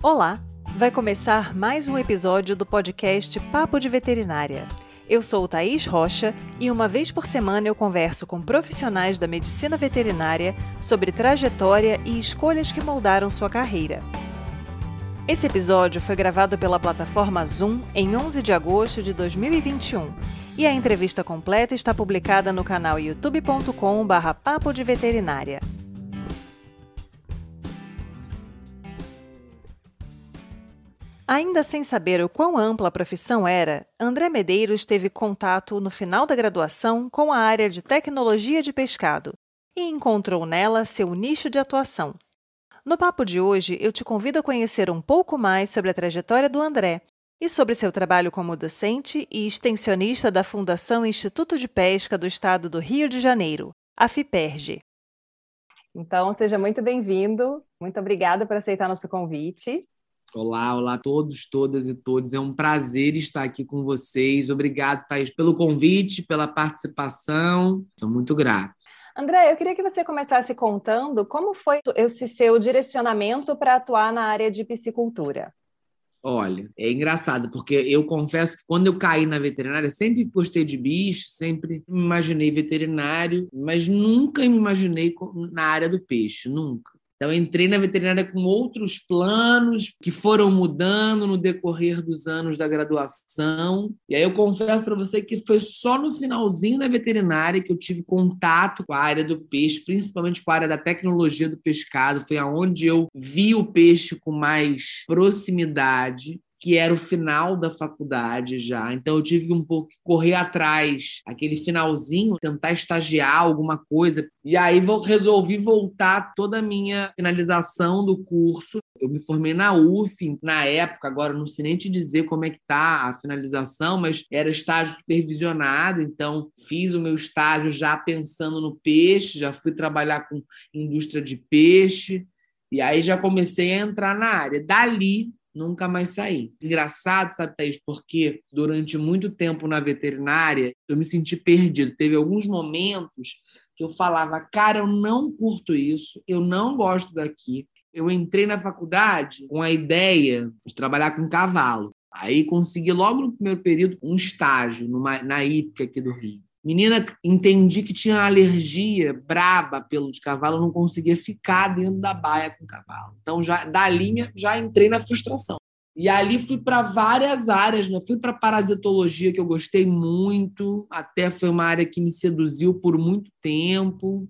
Olá! Vai começar mais um episódio do podcast Papo de Veterinária. Eu sou Thaís Rocha e uma vez por semana eu converso com profissionais da medicina veterinária sobre trajetória e escolhas que moldaram sua carreira. Esse episódio foi gravado pela plataforma Zoom em 11 de agosto de 2021 e a entrevista completa está publicada no canal youtube.com/papo de veterinária. Ainda sem saber o quão ampla a profissão era, André Medeiros teve contato no final da graduação com a área de tecnologia de pescado e encontrou nela seu nicho de atuação. No papo de hoje, eu te convido a conhecer um pouco mais sobre a trajetória do André e sobre seu trabalho como docente e extensionista da Fundação Instituto de Pesca do Estado do Rio de Janeiro, a. Então, seja muito bem-vindo. Muito obrigada por aceitar nosso convite. Olá, olá a todos, todas e todos. É um prazer estar aqui com vocês. Obrigado, Thaís, pelo convite, pela participação. Estou muito grato. André, eu queria que você começasse contando como foi esse seu direcionamento para atuar na área de piscicultura. Olha, é engraçado, porque eu confesso que quando eu caí na veterinária, sempre gostei de bicho, sempre me imaginei veterinário, mas nunca me imaginei na área do peixe, nunca. Então, entrei na veterinária com outros planos que foram mudando no decorrer dos anos da graduação. E aí eu confesso para você que foi só no finalzinho da veterinária que eu tive contato com a área do peixe, principalmente com a área da tecnologia do pescado. Foi aonde eu vi o peixe com mais proximidade que era o final da faculdade já. Então eu tive um pouco que correr atrás, aquele finalzinho, tentar estagiar alguma coisa. E aí resolvi voltar toda a minha finalização do curso. Eu me formei na UF na época, agora não sei nem te dizer como é que tá a finalização, mas era estágio supervisionado, então fiz o meu estágio já pensando no peixe, já fui trabalhar com indústria de peixe. E aí já comecei a entrar na área. Dali nunca mais saí. Engraçado, sabe, Thaís, porque durante muito tempo na veterinária eu me senti perdido. Teve alguns momentos que eu falava, cara, eu não curto isso, eu não gosto daqui. Eu entrei na faculdade com a ideia de trabalhar com cavalo. Aí consegui logo no primeiro período um estágio numa, na IPC aqui do Rio. Menina, entendi que tinha alergia braba pelo de cavalo, não conseguia ficar dentro da baia com o cavalo. Então, já dali já entrei na frustração. E ali fui para várias áreas, né? Fui para parasitologia, que eu gostei muito, até foi uma área que me seduziu por muito tempo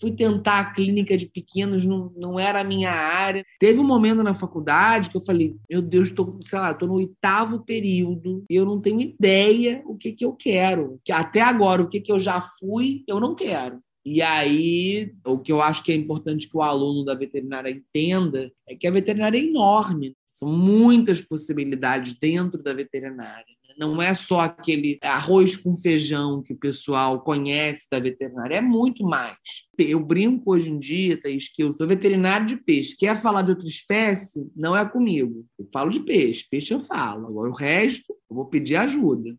fui tentar a clínica de pequenos, não, não era a minha área. Teve um momento na faculdade que eu falei, meu Deus, tô, sei lá, estou no oitavo período e eu não tenho ideia o que, que eu quero. Que até agora, o que, que eu já fui, eu não quero. E aí, o que eu acho que é importante que o aluno da veterinária entenda é que a veterinária é enorme. São muitas possibilidades dentro da veterinária. Não é só aquele arroz com feijão que o pessoal conhece da veterinária, é muito mais. Eu brinco hoje em dia, Thaís, que eu sou veterinário de peixe. Quer falar de outra espécie? Não é comigo. Eu falo de peixe. Peixe eu falo. Agora o resto, eu vou pedir ajuda.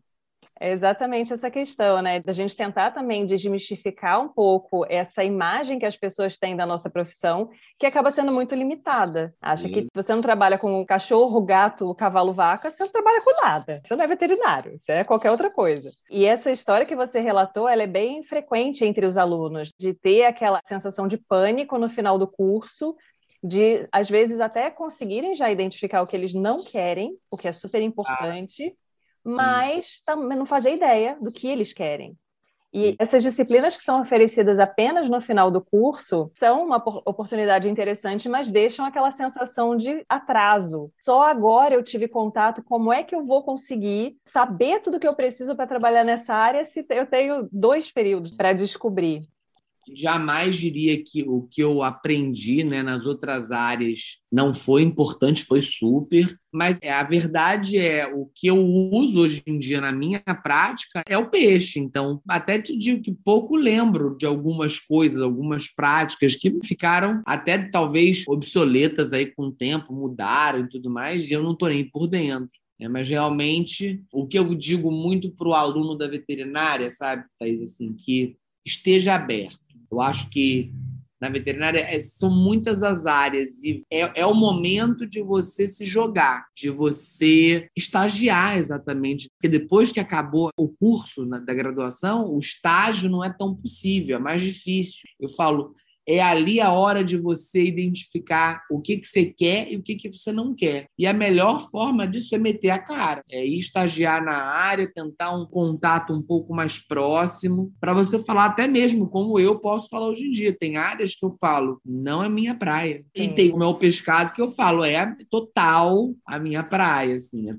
É exatamente essa questão, né? Da gente tentar também desmistificar um pouco essa imagem que as pessoas têm da nossa profissão, que acaba sendo muito limitada. Acha Sim. que você não trabalha com cachorro, gato, cavalo, vaca, você não trabalha com nada. Você não é veterinário, você é qualquer outra coisa. E essa história que você relatou, ela é bem frequente entre os alunos, de ter aquela sensação de pânico no final do curso, de às vezes até conseguirem já identificar o que eles não querem, o que é super importante. Ah mas também não fazer ideia do que eles querem. E essas disciplinas que são oferecidas apenas no final do curso são uma oportunidade interessante, mas deixam aquela sensação de atraso. Só agora eu tive contato, como é que eu vou conseguir saber tudo que eu preciso para trabalhar nessa área se eu tenho dois períodos para descobrir? Jamais diria que o que eu aprendi né, nas outras áreas não foi importante, foi super. Mas é, a verdade é, o que eu uso hoje em dia na minha prática é o peixe. Então, até te digo que pouco lembro de algumas coisas, algumas práticas que ficaram até talvez obsoletas aí com o tempo, mudaram e tudo mais, e eu não estou nem por dentro. É, mas realmente, o que eu digo muito para o aluno da veterinária, sabe, Thaís, assim, que esteja aberto eu acho que na veterinária é, são muitas as áreas e é, é o momento de você se jogar, de você estagiar exatamente, porque depois que acabou o curso na, da graduação, o estágio não é tão possível, é mais difícil. Eu falo, é ali a hora de você identificar o que, que você quer e o que, que você não quer. E a melhor forma disso é meter a cara, é ir estagiar na área, tentar um contato um pouco mais próximo, para você falar até mesmo como eu posso falar hoje em dia. Tem áreas que eu falo, não é minha praia. Sim. E tem o meu pescado que eu falo, é total a minha praia, assim.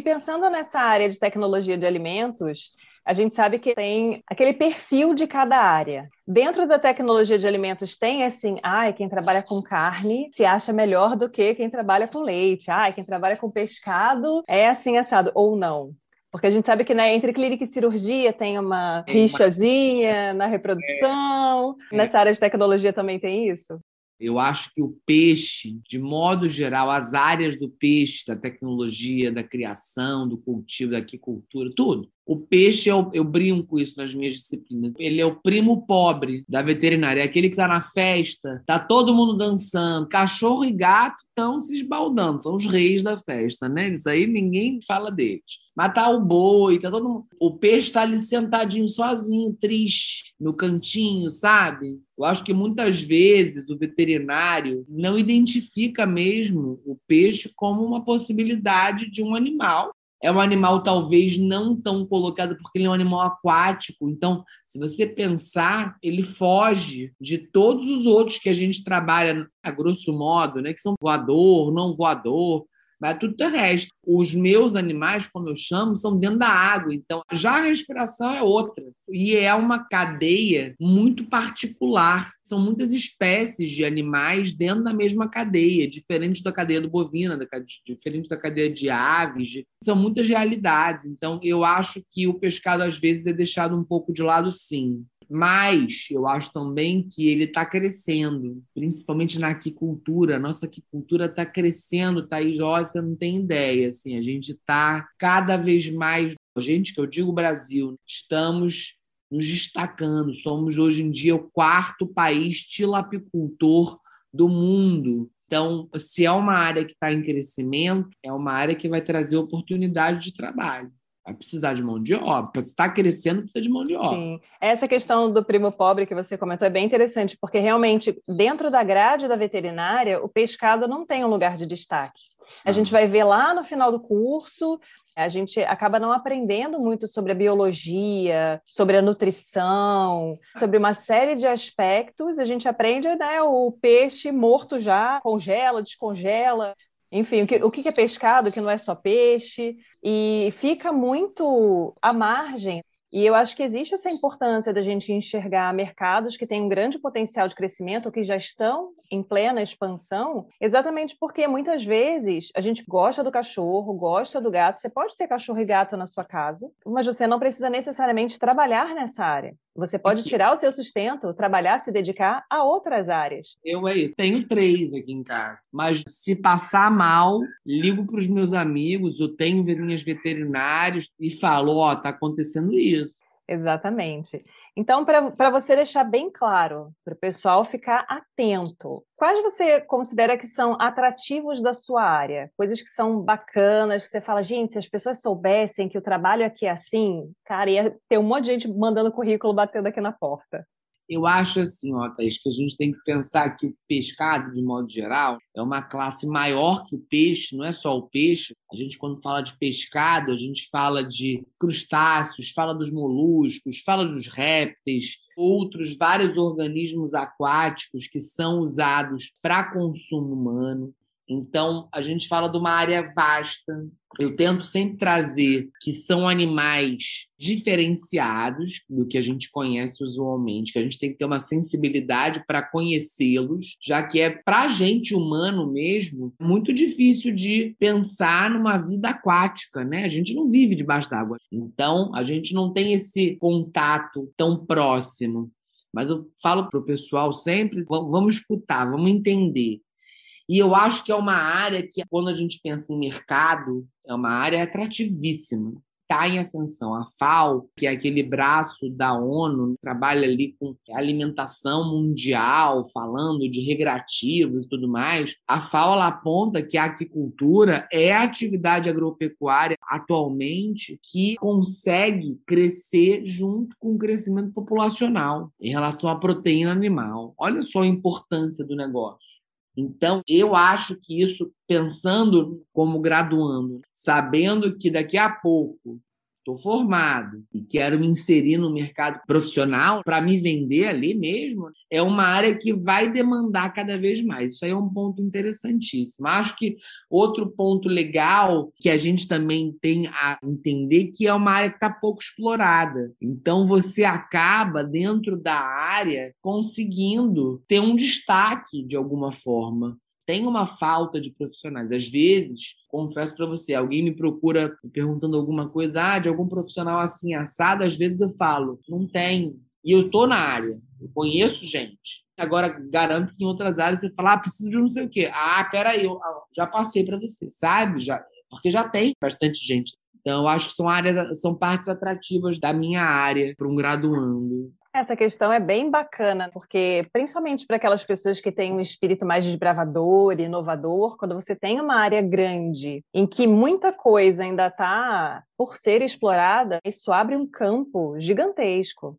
E pensando nessa área de tecnologia de alimentos, a gente sabe que tem aquele perfil de cada área. Dentro da tecnologia de alimentos tem assim, ai, quem trabalha com carne se acha melhor do que quem trabalha com leite. Ai, quem trabalha com pescado é assim assado ou não. Porque a gente sabe que né, entre clínica e cirurgia tem uma rixazinha na reprodução. É. Nessa área de tecnologia também tem isso? Eu acho que o peixe, de modo geral, as áreas do peixe, da tecnologia, da criação, do cultivo, da aquicultura, tudo, o peixe, eu, eu brinco isso nas minhas disciplinas. Ele é o primo pobre da veterinária. É aquele que está na festa, tá todo mundo dançando, cachorro e gato estão se esbaldando, são os reis da festa, né? Isso aí ninguém fala deles. Matar tá o boi, tá todo mundo. O peixe está ali sentadinho sozinho, triste, no cantinho, sabe? Eu acho que muitas vezes o veterinário não identifica mesmo o peixe como uma possibilidade de um animal é um animal talvez não tão colocado porque ele é um animal aquático. Então, se você pensar, ele foge de todos os outros que a gente trabalha a grosso modo, né, que são voador, não voador, é tudo terrestre. Os meus animais, como eu chamo, são dentro da água, então já a respiração é outra. E é uma cadeia muito particular. São muitas espécies de animais dentro da mesma cadeia, diferente da cadeia do bovino, diferente da cadeia de aves. São muitas realidades. Então, eu acho que o pescado, às vezes, é deixado um pouco de lado, sim. Mas eu acho também que ele está crescendo, principalmente na aquicultura. Nossa aquicultura está crescendo, Thaís, ó, você não tem ideia. Assim, a gente está cada vez mais, a gente, que eu digo Brasil, estamos nos destacando. Somos hoje em dia o quarto país tilapicultor do mundo. Então, se é uma área que está em crescimento, é uma área que vai trazer oportunidade de trabalho. Vai precisar de mão de obra. Para estar crescendo, precisa de mão de obra. Sim. Essa questão do primo pobre que você comentou é bem interessante, porque realmente, dentro da grade da veterinária, o pescado não tem um lugar de destaque. A gente vai ver lá no final do curso, a gente acaba não aprendendo muito sobre a biologia, sobre a nutrição, sobre uma série de aspectos. A gente aprende né, o peixe morto já, congela, descongela. Enfim, o que, o que é pescado, que não é só peixe, e fica muito à margem e eu acho que existe essa importância da gente enxergar mercados que têm um grande potencial de crescimento, ou que já estão em plena expansão, exatamente porque muitas vezes a gente gosta do cachorro, gosta do gato. Você pode ter cachorro e gato na sua casa, mas você não precisa necessariamente trabalhar nessa área. Você pode tirar o seu sustento, trabalhar, se dedicar a outras áreas. Eu aí tenho três aqui em casa, mas se passar mal, ligo para os meus amigos, eu tenho veterinários e falo, ó, oh, tá acontecendo isso. Exatamente. Então, para você deixar bem claro, para o pessoal ficar atento, quais você considera que são atrativos da sua área? Coisas que são bacanas, que você fala, gente, se as pessoas soubessem que o trabalho aqui é assim, cara, ia ter um monte de gente mandando currículo batendo aqui na porta. Eu acho assim, ó, Thaís, que a gente tem que pensar que o pescado, de modo geral, é uma classe maior que o peixe, não é só o peixe. A gente, quando fala de pescado, a gente fala de crustáceos, fala dos moluscos, fala dos répteis, outros vários organismos aquáticos que são usados para consumo humano. Então, a gente fala de uma área vasta. Eu tento sempre trazer que são animais diferenciados do que a gente conhece usualmente, que a gente tem que ter uma sensibilidade para conhecê-los, já que é para a gente humano mesmo muito difícil de pensar numa vida aquática, né? A gente não vive debaixo d'água. Então, a gente não tem esse contato tão próximo. Mas eu falo para o pessoal sempre: vamos escutar, vamos entender e eu acho que é uma área que, quando a gente pensa em mercado, é uma área atrativíssima. está em ascensão. A FAO, que é aquele braço da ONU, trabalha ali com alimentação mundial, falando de regrativos e tudo mais. A FAO aponta que a aquicultura é a atividade agropecuária atualmente que consegue crescer junto com o crescimento populacional em relação à proteína animal. Olha só a importância do negócio. Então, eu acho que isso, pensando como graduando, sabendo que daqui a pouco estou formado e quero me inserir no mercado profissional para me vender ali mesmo, é uma área que vai demandar cada vez mais. Isso aí é um ponto interessantíssimo. Acho que outro ponto legal que a gente também tem a entender que é uma área que está pouco explorada. Então você acaba dentro da área conseguindo ter um destaque de alguma forma tem uma falta de profissionais. Às vezes, confesso para você, alguém me procura perguntando alguma coisa, ah, de algum profissional assim assado, às vezes eu falo, não tem. E eu tô na área, eu conheço gente. Agora, garanto que em outras áreas você fala, ah, preciso de não sei o quê. Ah, peraí, eu já passei para você, sabe? Já, porque já tem bastante gente. Então, eu acho que são áreas, são partes atrativas da minha área para um graduando. Essa questão é bem bacana, porque principalmente para aquelas pessoas que têm um espírito mais desbravador, inovador, quando você tem uma área grande em que muita coisa ainda está por ser explorada, isso abre um campo gigantesco.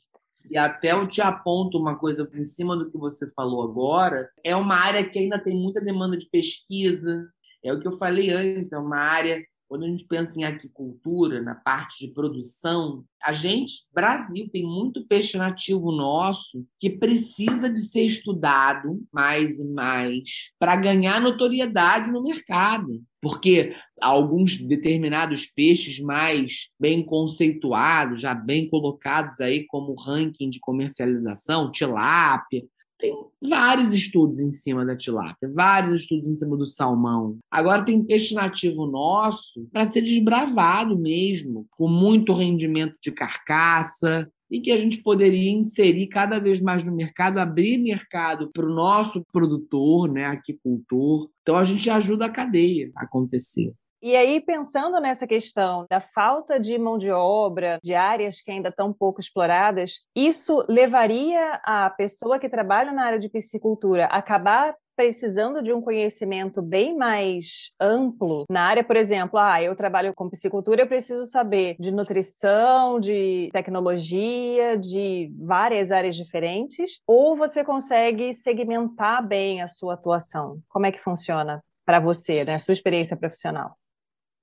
E até eu te aponto uma coisa em cima do que você falou agora, é uma área que ainda tem muita demanda de pesquisa, é o que eu falei antes, é uma área quando a gente pensa em aquicultura, na parte de produção, a gente, Brasil, tem muito peixe nativo nosso que precisa de ser estudado mais e mais para ganhar notoriedade no mercado. Porque alguns determinados peixes mais bem conceituados, já bem colocados aí como ranking de comercialização, tilápia, tem vários estudos em cima da tilápia, vários estudos em cima do salmão. Agora tem peixe nativo nosso para ser desbravado mesmo, com muito rendimento de carcaça, e que a gente poderia inserir cada vez mais no mercado, abrir mercado para o nosso produtor, né, aquicultor. Então a gente ajuda a cadeia a acontecer. E aí, pensando nessa questão da falta de mão de obra, de áreas que ainda estão pouco exploradas, isso levaria a pessoa que trabalha na área de piscicultura a acabar precisando de um conhecimento bem mais amplo na área, por exemplo, ah, eu trabalho com piscicultura, eu preciso saber de nutrição, de tecnologia, de várias áreas diferentes, ou você consegue segmentar bem a sua atuação? Como é que funciona para você, né, sua experiência profissional?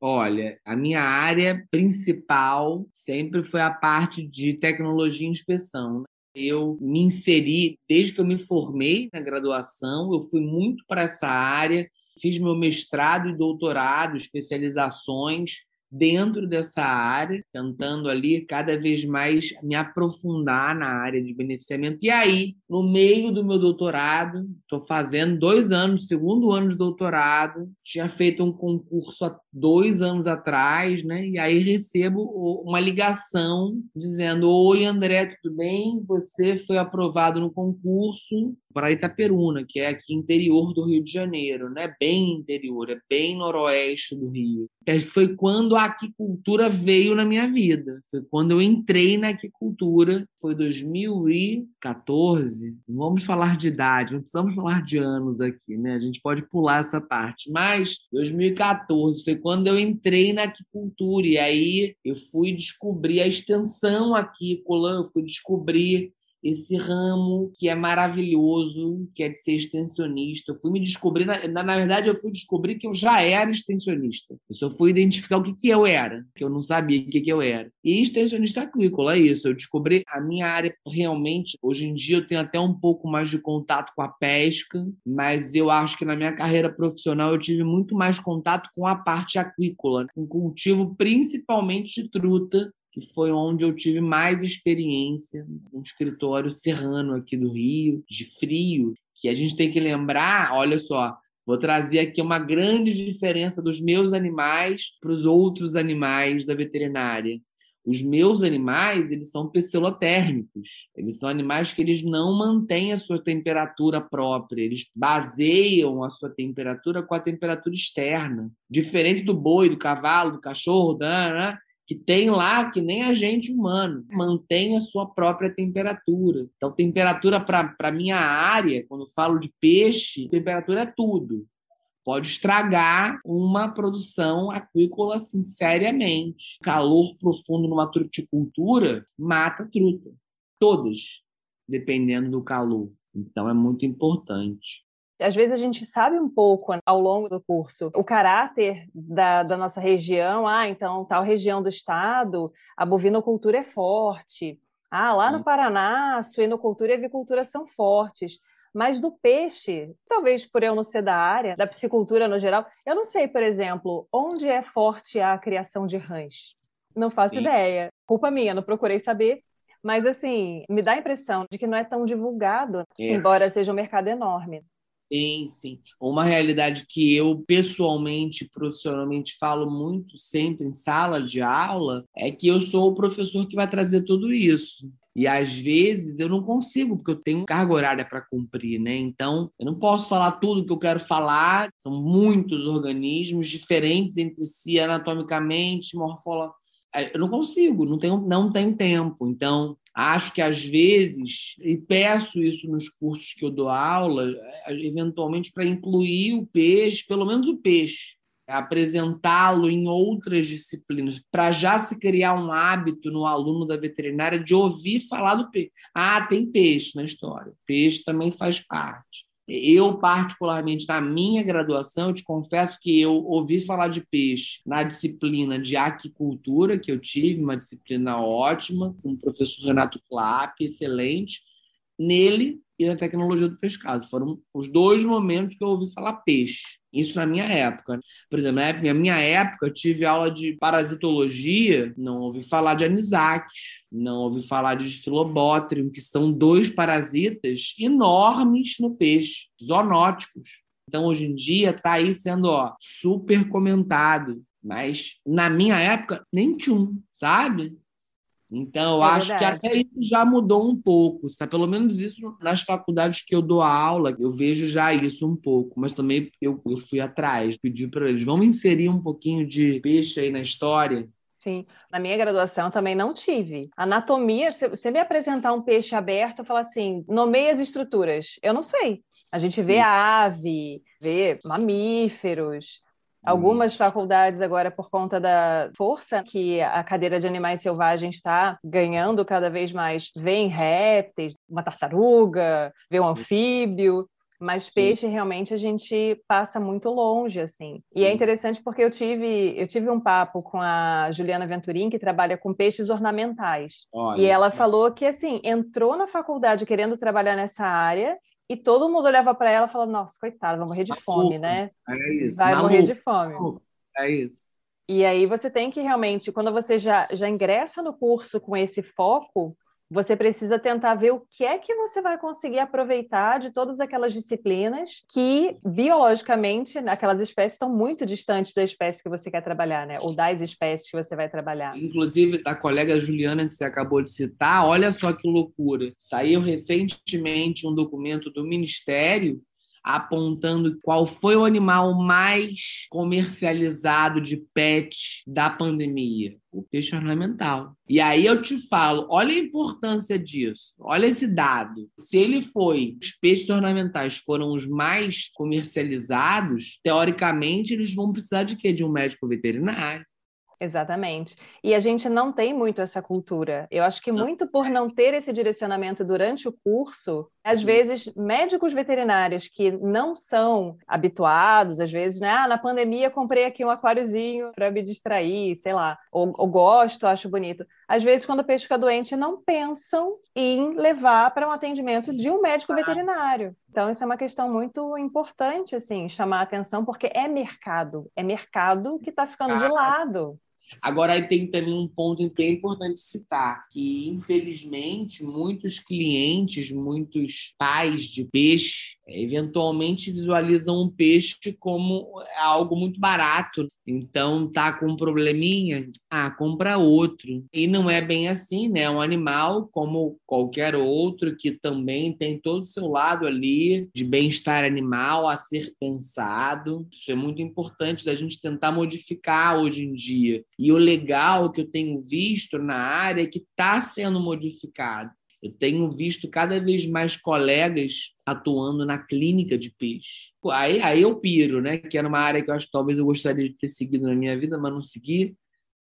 Olha, a minha área principal sempre foi a parte de tecnologia e inspeção. Né? Eu me inseri, desde que eu me formei na graduação, eu fui muito para essa área, fiz meu mestrado e doutorado, especializações dentro dessa área, tentando ali cada vez mais me aprofundar na área de beneficiamento. E aí, no meio do meu doutorado, estou fazendo dois anos, segundo ano de doutorado, tinha feito um concurso há dois anos atrás, né? E aí recebo uma ligação dizendo: Oi, André, tudo bem? Você foi aprovado no concurso para Itaperuna, que é aqui interior do Rio de Janeiro, né? Bem interior, é bem noroeste do Rio. E foi quando a aquicultura veio na minha vida. Foi quando eu entrei na aquicultura, foi 2014. Não vamos falar de idade, não precisamos falar de anos aqui, né? A gente pode pular essa parte. Mas 2014 foi quando eu entrei na aquicultura. E aí eu fui descobrir a extensão aquícola, eu fui descobrir esse ramo que é maravilhoso, que é de ser extensionista. Eu fui me descobrir, na, na, verdade, eu fui descobrir que eu já era extensionista. Eu só fui identificar o que, que eu era, que eu não sabia o que, que eu era. E extensionista agrícola, é isso. Eu descobri a minha área realmente. Hoje em dia eu tenho até um pouco mais de contato com a pesca, mas eu acho que na minha carreira profissional eu tive muito mais contato com a parte aquícola, com cultivo principalmente de truta que foi onde eu tive mais experiência, um escritório serrano aqui do Rio, de frio, que a gente tem que lembrar, olha só, vou trazer aqui uma grande diferença dos meus animais para os outros animais da veterinária. Os meus animais, eles são pcelotérmicos. Eles são animais que eles não mantêm a sua temperatura própria. Eles baseiam a sua temperatura com a temperatura externa. Diferente do boi, do cavalo, do cachorro, da, né? Que tem lá, que nem a gente humano, mantém a sua própria temperatura. Então, temperatura para a minha área, quando falo de peixe, temperatura é tudo. Pode estragar uma produção aquícola assim, seriamente. Calor profundo numa truticultura mata truta. Todas, dependendo do calor. Então, é muito importante. Às vezes a gente sabe um pouco ao longo do curso o caráter da, da nossa região. Ah, então, tal região do estado, a bovinocultura é forte. Ah, lá no Paraná, a suinocultura e a avicultura são fortes. Mas do peixe, talvez por eu não ser da área, da piscicultura no geral, eu não sei, por exemplo, onde é forte a criação de rãs. Não faço Sim. ideia. Culpa minha, não procurei saber. Mas, assim, me dá a impressão de que não é tão divulgado, é. embora seja um mercado enorme. Sim, sim. Uma realidade que eu pessoalmente, profissionalmente falo muito sempre em sala de aula é que eu sou o professor que vai trazer tudo isso. E às vezes eu não consigo, porque eu tenho carga horária para cumprir, né? Então, eu não posso falar tudo que eu quero falar. São muitos organismos diferentes entre si, anatomicamente, morfologicamente. Eu não consigo, não tenho, não tenho tempo. Então, Acho que às vezes, e peço isso nos cursos que eu dou aula, é, eventualmente para incluir o peixe, pelo menos o peixe, apresentá-lo em outras disciplinas, para já se criar um hábito no aluno da veterinária de ouvir falar do peixe. Ah, tem peixe na história. Peixe também faz parte. Eu, particularmente, na minha graduação, eu te confesso que eu ouvi falar de peixe na disciplina de aquicultura, que eu tive, uma disciplina ótima, com o professor Renato Clapp, excelente. Nele, e na tecnologia do pescado. Foram os dois momentos que eu ouvi falar peixe. Isso na minha época. Por exemplo, na minha época, eu tive aula de parasitologia, não ouvi falar de anisakis, não ouvi falar de filobotrium, que são dois parasitas enormes no peixe, zoonóticos. Então, hoje em dia, está aí sendo ó, super comentado. Mas na minha época, nem tinha, sabe? Então, eu é acho verdade. que até isso já mudou um pouco, sabe? Pelo menos isso nas faculdades que eu dou aula, eu vejo já isso um pouco. Mas também eu, eu fui atrás, pedi para eles, vamos inserir um pouquinho de peixe aí na história. Sim, na minha graduação também não tive. Anatomia, se você me apresentar um peixe aberto, eu falo assim, nomeia as estruturas. Eu não sei. A gente vê Sim. a ave, vê mamíferos, Algumas faculdades agora, por conta da força que a cadeira de animais selvagens está ganhando cada vez mais, vêem répteis, uma tartaruga, vê um anfíbio, mas peixe realmente a gente passa muito longe assim. E é interessante porque eu tive eu tive um papo com a Juliana Venturim que trabalha com peixes ornamentais. Olha, e ela falou que assim, entrou na faculdade querendo trabalhar nessa área e todo mundo olhava para ela e falava: Nossa, coitada, vai morrer de fome, né? É isso. Vai morrer de fome. É isso. E aí você tem que realmente, quando você já, já ingressa no curso com esse foco, você precisa tentar ver o que é que você vai conseguir aproveitar de todas aquelas disciplinas que, biologicamente, aquelas espécies estão muito distantes da espécie que você quer trabalhar, né? Ou das espécies que você vai trabalhar. Inclusive, da colega Juliana, que você acabou de citar, olha só que loucura. Saiu recentemente um documento do Ministério apontando qual foi o animal mais comercializado de pet da pandemia. O peixe ornamental. E aí eu te falo, olha a importância disso, olha esse dado. Se ele foi, os peixes ornamentais foram os mais comercializados, teoricamente eles vão precisar de quê? De um médico veterinário. Exatamente. E a gente não tem muito essa cultura. Eu acho que muito por não ter esse direcionamento durante o curso, às uhum. vezes médicos veterinários que não são habituados, às vezes, né? Ah, na pandemia comprei aqui um aquáriozinho para me distrair, sei lá, ou, ou, gosto, acho bonito. Às vezes, quando o peixe fica doente, não pensam em levar para um atendimento de um médico veterinário. Então, isso é uma questão muito importante, assim, chamar a atenção, porque é mercado, é mercado que está ficando de lado. Agora, aí tem também um ponto que é importante citar, que infelizmente muitos clientes, muitos pais de peixe eventualmente visualizam um peixe como algo muito barato. Então, tá com um probleminha, ah, compra outro. E não é bem assim, né? É um animal como qualquer outro que também tem todo o seu lado ali de bem-estar animal a ser pensado. Isso é muito importante da gente tentar modificar hoje em dia. E o legal que eu tenho visto na área é que está sendo modificado. Eu tenho visto cada vez mais colegas atuando na clínica de peixe. Aí, aí eu piro, né? Que era uma área que eu acho que talvez eu gostaria de ter seguido na minha vida, mas não segui.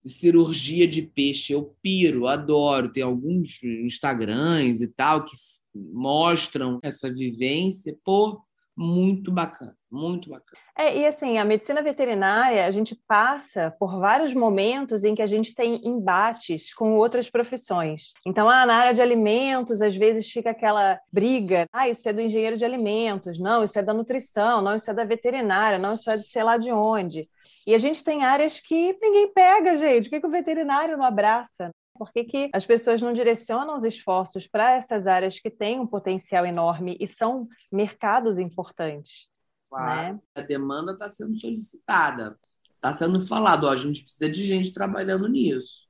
Cirurgia de peixe, eu piro, adoro. Tem alguns Instagrams e tal que mostram essa vivência. Pô, muito bacana, muito bacana. É, e assim, a medicina veterinária, a gente passa por vários momentos em que a gente tem embates com outras profissões. Então, ah, na área de alimentos, às vezes fica aquela briga, ah, isso é do engenheiro de alimentos, não, isso é da nutrição, não, isso é da veterinária, não, isso é de sei lá de onde. E a gente tem áreas que ninguém pega, gente. Por que, que o veterinário não abraça? Por que, que as pessoas não direcionam os esforços para essas áreas que têm um potencial enorme e são mercados importantes? Claro. Né? A demanda está sendo solicitada, está sendo falado, ó, a gente precisa de gente trabalhando nisso.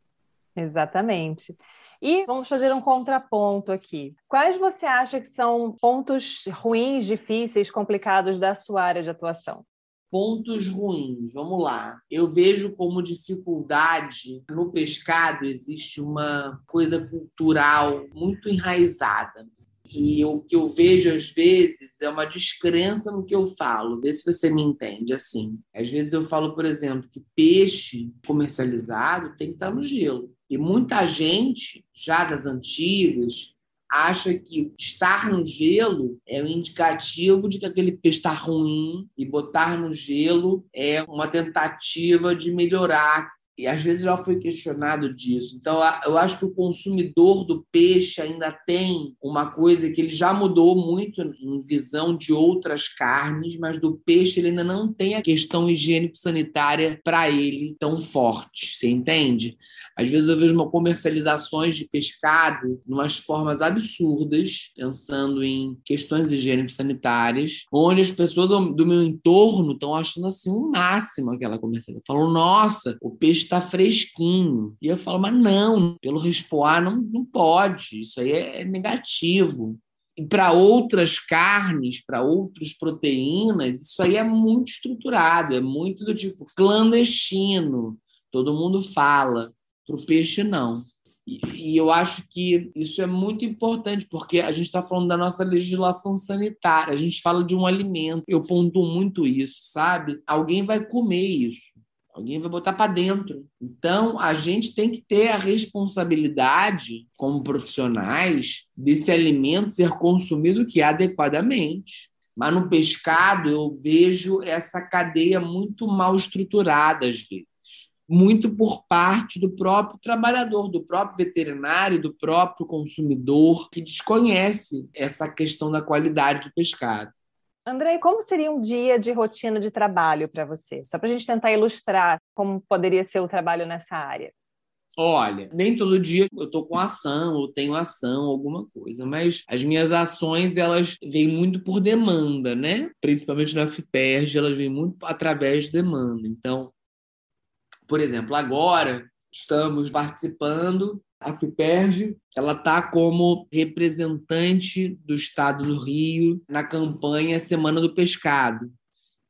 Exatamente. E vamos fazer um contraponto aqui. Quais você acha que são pontos ruins, difíceis, complicados da sua área de atuação? Pontos ruins, vamos lá. Eu vejo como dificuldade no pescado existe uma coisa cultural muito enraizada. E o que eu vejo às vezes é uma descrença no que eu falo. Vê se você me entende assim. Às vezes eu falo, por exemplo, que peixe comercializado tem que estar no gelo. E muita gente, já das antigas, acha que estar no gelo é um indicativo de que aquele peixe está ruim e botar no gelo é uma tentativa de melhorar e às vezes já foi questionado disso. Então, eu acho que o consumidor do peixe ainda tem uma coisa que ele já mudou muito em visão de outras carnes, mas do peixe ele ainda não tem a questão higiênico-sanitária para ele tão forte. Você entende? Às vezes eu vejo uma comercializações de pescado de umas formas absurdas, pensando em questões higiênico-sanitárias, onde as pessoas do meu entorno estão achando assim um máximo aquela comercialização. Falam, nossa, o peixe está fresquinho. E eu falo, mas não, pelo respoar não, não pode, isso aí é, é negativo. E para outras carnes, para outras proteínas, isso aí é muito estruturado, é muito do tipo clandestino. Todo mundo fala, para o peixe não. E, e eu acho que isso é muito importante, porque a gente está falando da nossa legislação sanitária, a gente fala de um alimento, eu pontuo muito isso, sabe? Alguém vai comer isso. Alguém vai botar para dentro. Então, a gente tem que ter a responsabilidade, como profissionais, desse alimento ser consumido que adequadamente. Mas no pescado, eu vejo essa cadeia muito mal estruturada, às vezes. Muito por parte do próprio trabalhador, do próprio veterinário, do próprio consumidor, que desconhece essa questão da qualidade do pescado. André, como seria um dia de rotina de trabalho para você? Só para a gente tentar ilustrar como poderia ser o trabalho nessa área. Olha, nem todo dia eu estou com ação ou tenho ação, alguma coisa, mas as minhas ações elas vêm muito por demanda, né? Principalmente na FIPERG, elas vêm muito através de demanda. Então, por exemplo, agora estamos participando a FIPERJ ela está como representante do Estado do Rio na campanha Semana do Pescado,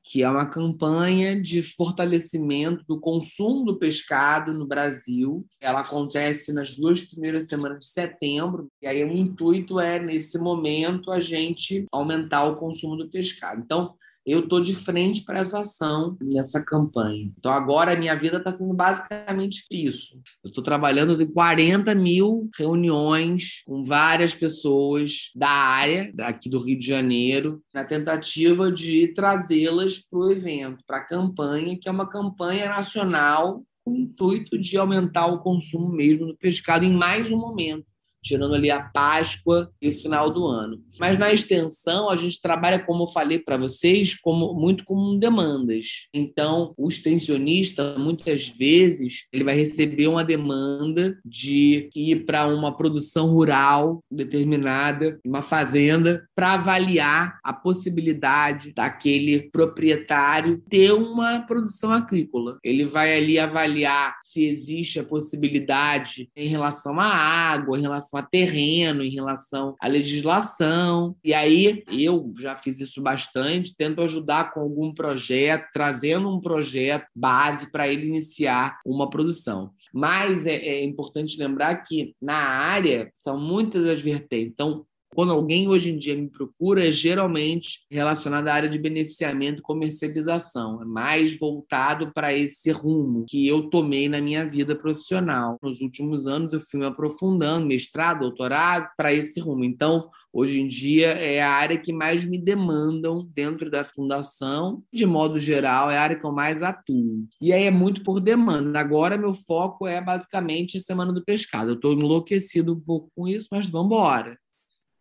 que é uma campanha de fortalecimento do consumo do pescado no Brasil. Ela acontece nas duas primeiras semanas de setembro, e aí o intuito é, nesse momento, a gente aumentar o consumo do pescado. Então, eu estou de frente para essa ação, nessa campanha. Então, agora a minha vida está sendo basicamente isso. Eu estou trabalhando em 40 mil reuniões com várias pessoas da área, daqui do Rio de Janeiro, na tentativa de trazê-las para o evento, para a campanha, que é uma campanha nacional com o intuito de aumentar o consumo mesmo do pescado em mais um momento tirando ali a Páscoa e o final do ano. Mas na extensão, a gente trabalha, como eu falei para vocês, como muito com demandas. Então, o extensionista, muitas vezes, ele vai receber uma demanda de ir para uma produção rural determinada, uma fazenda, para avaliar a possibilidade daquele proprietário ter uma produção agrícola. Ele vai ali avaliar se existe a possibilidade em relação à água, em relação a terreno, em relação à legislação. E aí eu já fiz isso bastante, tento ajudar com algum projeto, trazendo um projeto base para ele iniciar uma produção. Mas é, é, importante lembrar que na área são muitas as vertentes. Então, quando alguém hoje em dia me procura, é geralmente relacionado à área de beneficiamento e comercialização. É mais voltado para esse rumo que eu tomei na minha vida profissional. Nos últimos anos, eu fui me aprofundando, mestrado, doutorado, para esse rumo. Então, hoje em dia, é a área que mais me demandam dentro da fundação. De modo geral, é a área que eu mais atuo. E aí é muito por demanda. Agora, meu foco é basicamente a Semana do Pescado. Eu estou enlouquecido um pouco com isso, mas vamos embora.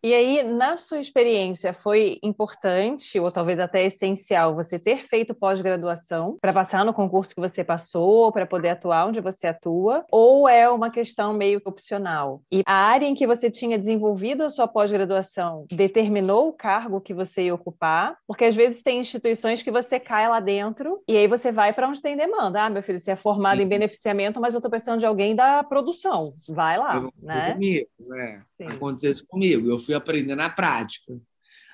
E aí, na sua experiência, foi importante, ou talvez até essencial, você ter feito pós-graduação para passar no concurso que você passou, para poder atuar onde você atua? Ou é uma questão meio opcional? E a área em que você tinha desenvolvido a sua pós-graduação determinou o cargo que você ia ocupar? Porque às vezes tem instituições que você cai lá dentro e aí você vai para onde tem demanda. Ah, meu filho, você é formado em uhum. beneficiamento, mas eu estou precisando de alguém da produção. Vai lá, eu, né? Comigo, né? Aconteceu isso comigo. Eu fui fui aprender na prática.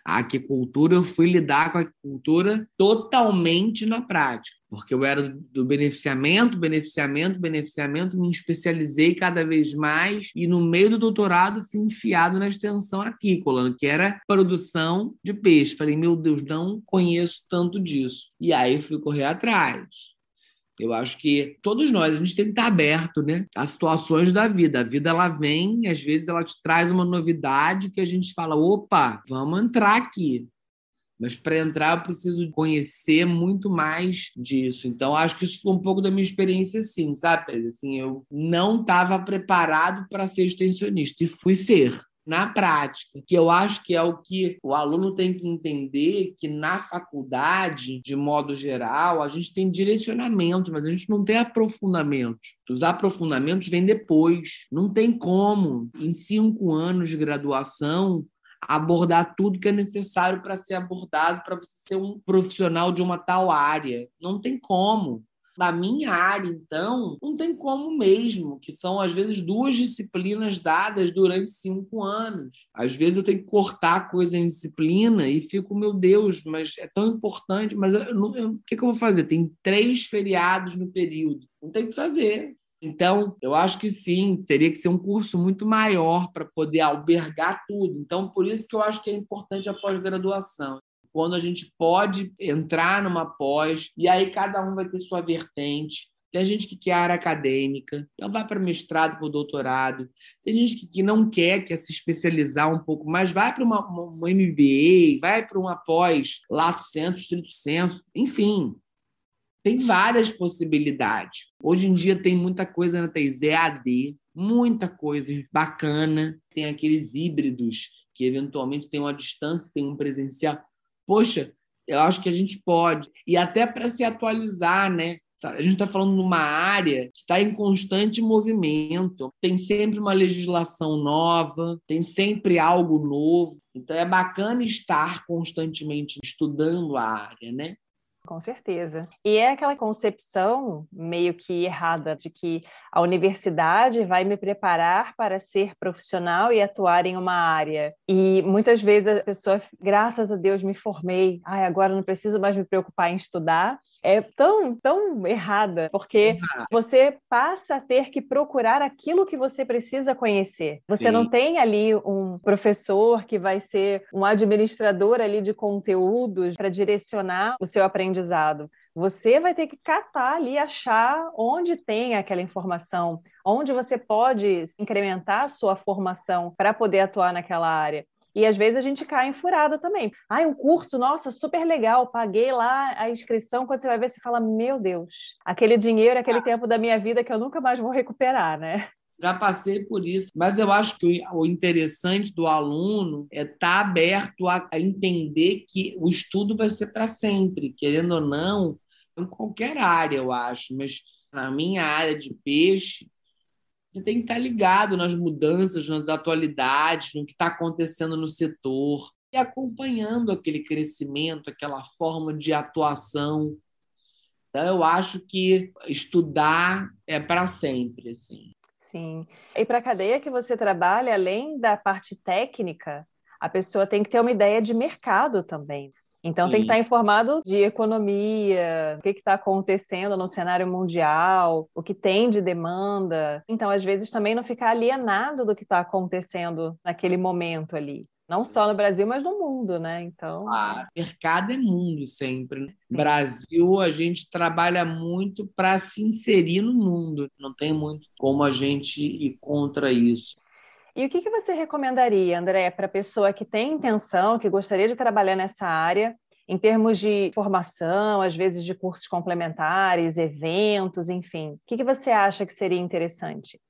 A aquicultura, eu fui lidar com a aquicultura totalmente na prática, porque eu era do beneficiamento, beneficiamento, beneficiamento, me especializei cada vez mais e no meio do doutorado fui enfiado na extensão aquícola, que era produção de peixe. Falei, meu Deus, não conheço tanto disso. E aí fui correr atrás. Eu acho que todos nós, a gente tem que estar aberto, né? Às situações da vida. A vida, ela vem, às vezes ela te traz uma novidade que a gente fala, opa, vamos entrar aqui. Mas para entrar eu preciso conhecer muito mais disso. Então acho que isso foi um pouco da minha experiência, sim, sabe? Assim, eu não estava preparado para ser extensionista e fui ser na prática, que eu acho que é o que o aluno tem que entender que na faculdade, de modo geral, a gente tem direcionamentos, mas a gente não tem aprofundamentos. Os aprofundamentos vêm depois. Não tem como, em cinco anos de graduação, abordar tudo que é necessário para ser abordado para você ser um profissional de uma tal área. Não tem como. Na minha área, então, não tem como mesmo, que são às vezes duas disciplinas dadas durante cinco anos. Às vezes eu tenho que cortar coisa em disciplina e fico, meu Deus, mas é tão importante, mas o que, que eu vou fazer? Tem três feriados no período. Não tem que fazer. Então, eu acho que sim, teria que ser um curso muito maior para poder albergar tudo. Então, por isso que eu acho que é importante a pós-graduação quando a gente pode entrar numa pós, e aí cada um vai ter sua vertente. Tem gente que quer área acadêmica, então vai para mestrado, para doutorado. Tem gente que, que não quer, quer se especializar um pouco mais, vai para uma, uma, uma MBA, vai para uma pós, lato senso, estrito senso, enfim. Tem várias possibilidades. Hoje em dia tem muita coisa na TIS, EAD, muita coisa bacana. Tem aqueles híbridos que eventualmente tem uma distância, tem um presencial poxa, eu acho que a gente pode. E até para se atualizar, né? Tá, a gente está falando de uma área que está em constante movimento, tem sempre uma legislação nova, tem sempre algo novo. Então é bacana estar constantemente estudando a área, né? Com certeza. E é aquela concepção meio que errada de que a universidade vai me preparar para ser profissional e atuar em uma área. E muitas vezes a pessoa, graças a Deus, me formei, ai, agora não preciso mais me preocupar em estudar é tão, tão errada, porque você passa a ter que procurar aquilo que você precisa conhecer. Você Sim. não tem ali um professor que vai ser um administrador ali de conteúdos para direcionar o seu aprendizado. Você vai ter que catar ali, achar onde tem aquela informação, onde você pode incrementar a sua formação para poder atuar naquela área. E às vezes a gente cai em furada também. Ah, um curso, nossa, super legal, paguei lá a inscrição. Quando você vai ver, você fala: Meu Deus, aquele dinheiro, aquele ah. tempo da minha vida que eu nunca mais vou recuperar, né? Já passei por isso, mas eu acho que o interessante do aluno é estar tá aberto a, entender que o estudo vai ser para sempre, querendo ou não, em qualquer área, eu acho, mas na minha área de peixe, você tem que estar tá ligado nas mudanças, nas atualidades, no que está acontecendo no setor e acompanhando aquele crescimento, aquela forma de atuação. Então, eu acho que estudar é para sempre, assim. Sim. E para a cadeia que você trabalha, além da parte técnica, a pessoa tem que ter uma ideia de mercado também. Então, Sim. tem que estar informado de economia, o que está acontecendo no cenário mundial, o que tem de demanda. Então, às vezes, também não ficar alienado do que está acontecendo naquele momento ali. Não só no Brasil, mas no mundo, né? Então. Ah, mercado é mundo sempre. Né? Brasil, a gente trabalha muito para se inserir no mundo. Não tem muito como a gente ir contra isso. E o que, que você recomendaria, André, para a pessoa que tem intenção, que gostaria de trabalhar nessa área, em termos de formação, às vezes de cursos complementares, eventos, enfim? O que, que você acha que seria interessante?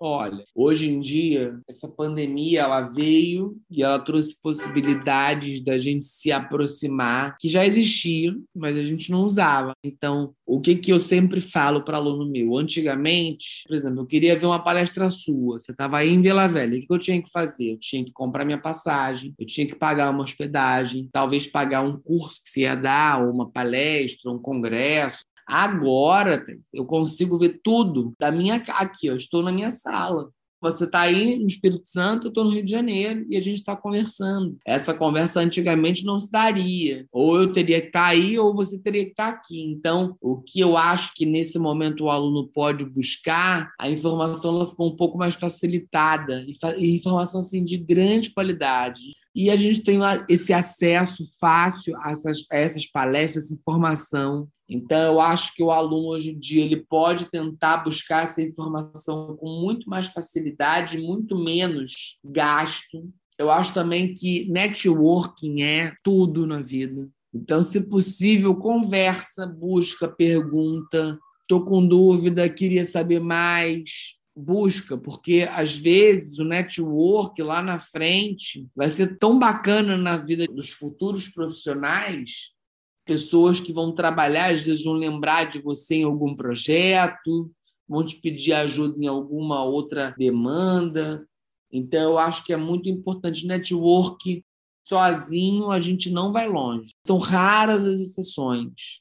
Olha, hoje em dia, essa pandemia ela veio e ela trouxe possibilidades da gente se aproximar, que já existiam, mas a gente não usava. Então, o que, que eu sempre falo para aluno meu? Antigamente, por exemplo, eu queria ver uma palestra sua, você estava em Vila Velha, o que eu tinha que fazer? Eu tinha que comprar minha passagem, eu tinha que pagar uma hospedagem, talvez pagar um curso que você ia dar, ou uma palestra, um congresso. Agora eu consigo ver tudo da minha aqui, eu estou na minha sala. Você está aí no Espírito Santo, eu estou no Rio de Janeiro e a gente está conversando. Essa conversa antigamente não se daria. Ou eu teria que estar tá aí, ou você teria que estar tá aqui. Então, o que eu acho que nesse momento o aluno pode buscar, a informação ela ficou um pouco mais facilitada e, informação assim, de grande qualidade. E a gente tem esse acesso fácil a essas, a essas palestras, essa informação. Então, eu acho que o aluno hoje em dia ele pode tentar buscar essa informação com muito mais facilidade, muito menos gasto. Eu acho também que networking é tudo na vida. Então, se possível, conversa, busca, pergunta. Estou com dúvida, queria saber mais. Busca, porque às vezes o network lá na frente vai ser tão bacana na vida dos futuros profissionais pessoas que vão trabalhar, às vezes vão lembrar de você em algum projeto, vão te pedir ajuda em alguma outra demanda. Então, eu acho que é muito importante. Network sozinho a gente não vai longe. São raras as exceções.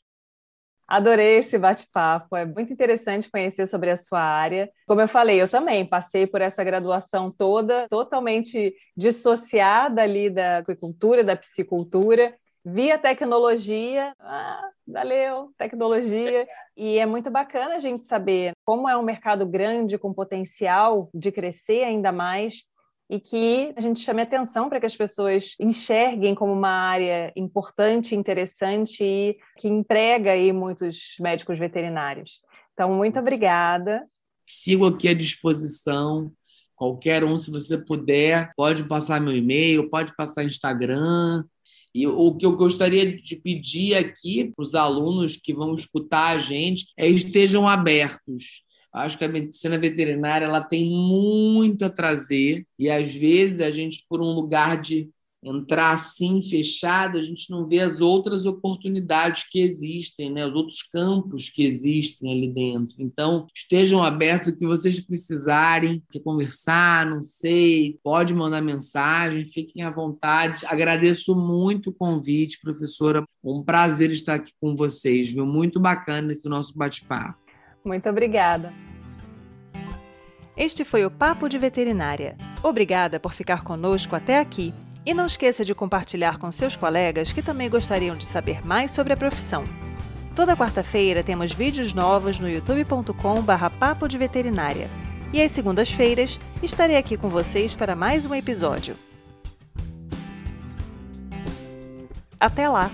Adorei esse bate-papo, é muito interessante conhecer sobre a sua área. Como eu falei, eu também passei por essa graduação toda totalmente dissociada ali da aquicultura, da piscicultura, via tecnologia, ah, valeu, tecnologia. E é muito bacana a gente saber como é um mercado grande, com potencial de crescer ainda mais, e que a gente chame atenção para que as pessoas enxerguem como uma área importante, interessante e que emprega aí muitos médicos veterinários. Então, muito obrigada. Sigo aqui à disposição. Qualquer um, se você puder, pode passar meu e-mail, pode passar Instagram, e o que eu gostaria de pedir aqui para os alunos que vão escutar a gente é estejam abertos. Acho que a medicina veterinária ela tem muito a trazer e às vezes a gente por um lugar de entrar assim fechado, a gente não vê as outras oportunidades que existem, né? os outros campos que existem ali dentro. Então, estejam abertos o que vocês precisarem, quer conversar, não sei, pode mandar mensagem, fiquem à vontade. Agradeço muito o convite, professora. Um prazer estar aqui com vocês, viu? Muito bacana esse nosso bate-papo. Muito obrigada. Este foi o Papo de Veterinária. Obrigada por ficar conosco até aqui. E não esqueça de compartilhar com seus colegas que também gostariam de saber mais sobre a profissão. Toda quarta-feira temos vídeos novos no youtube.com/barra papo de veterinária. E às segundas-feiras estarei aqui com vocês para mais um episódio. Até lá!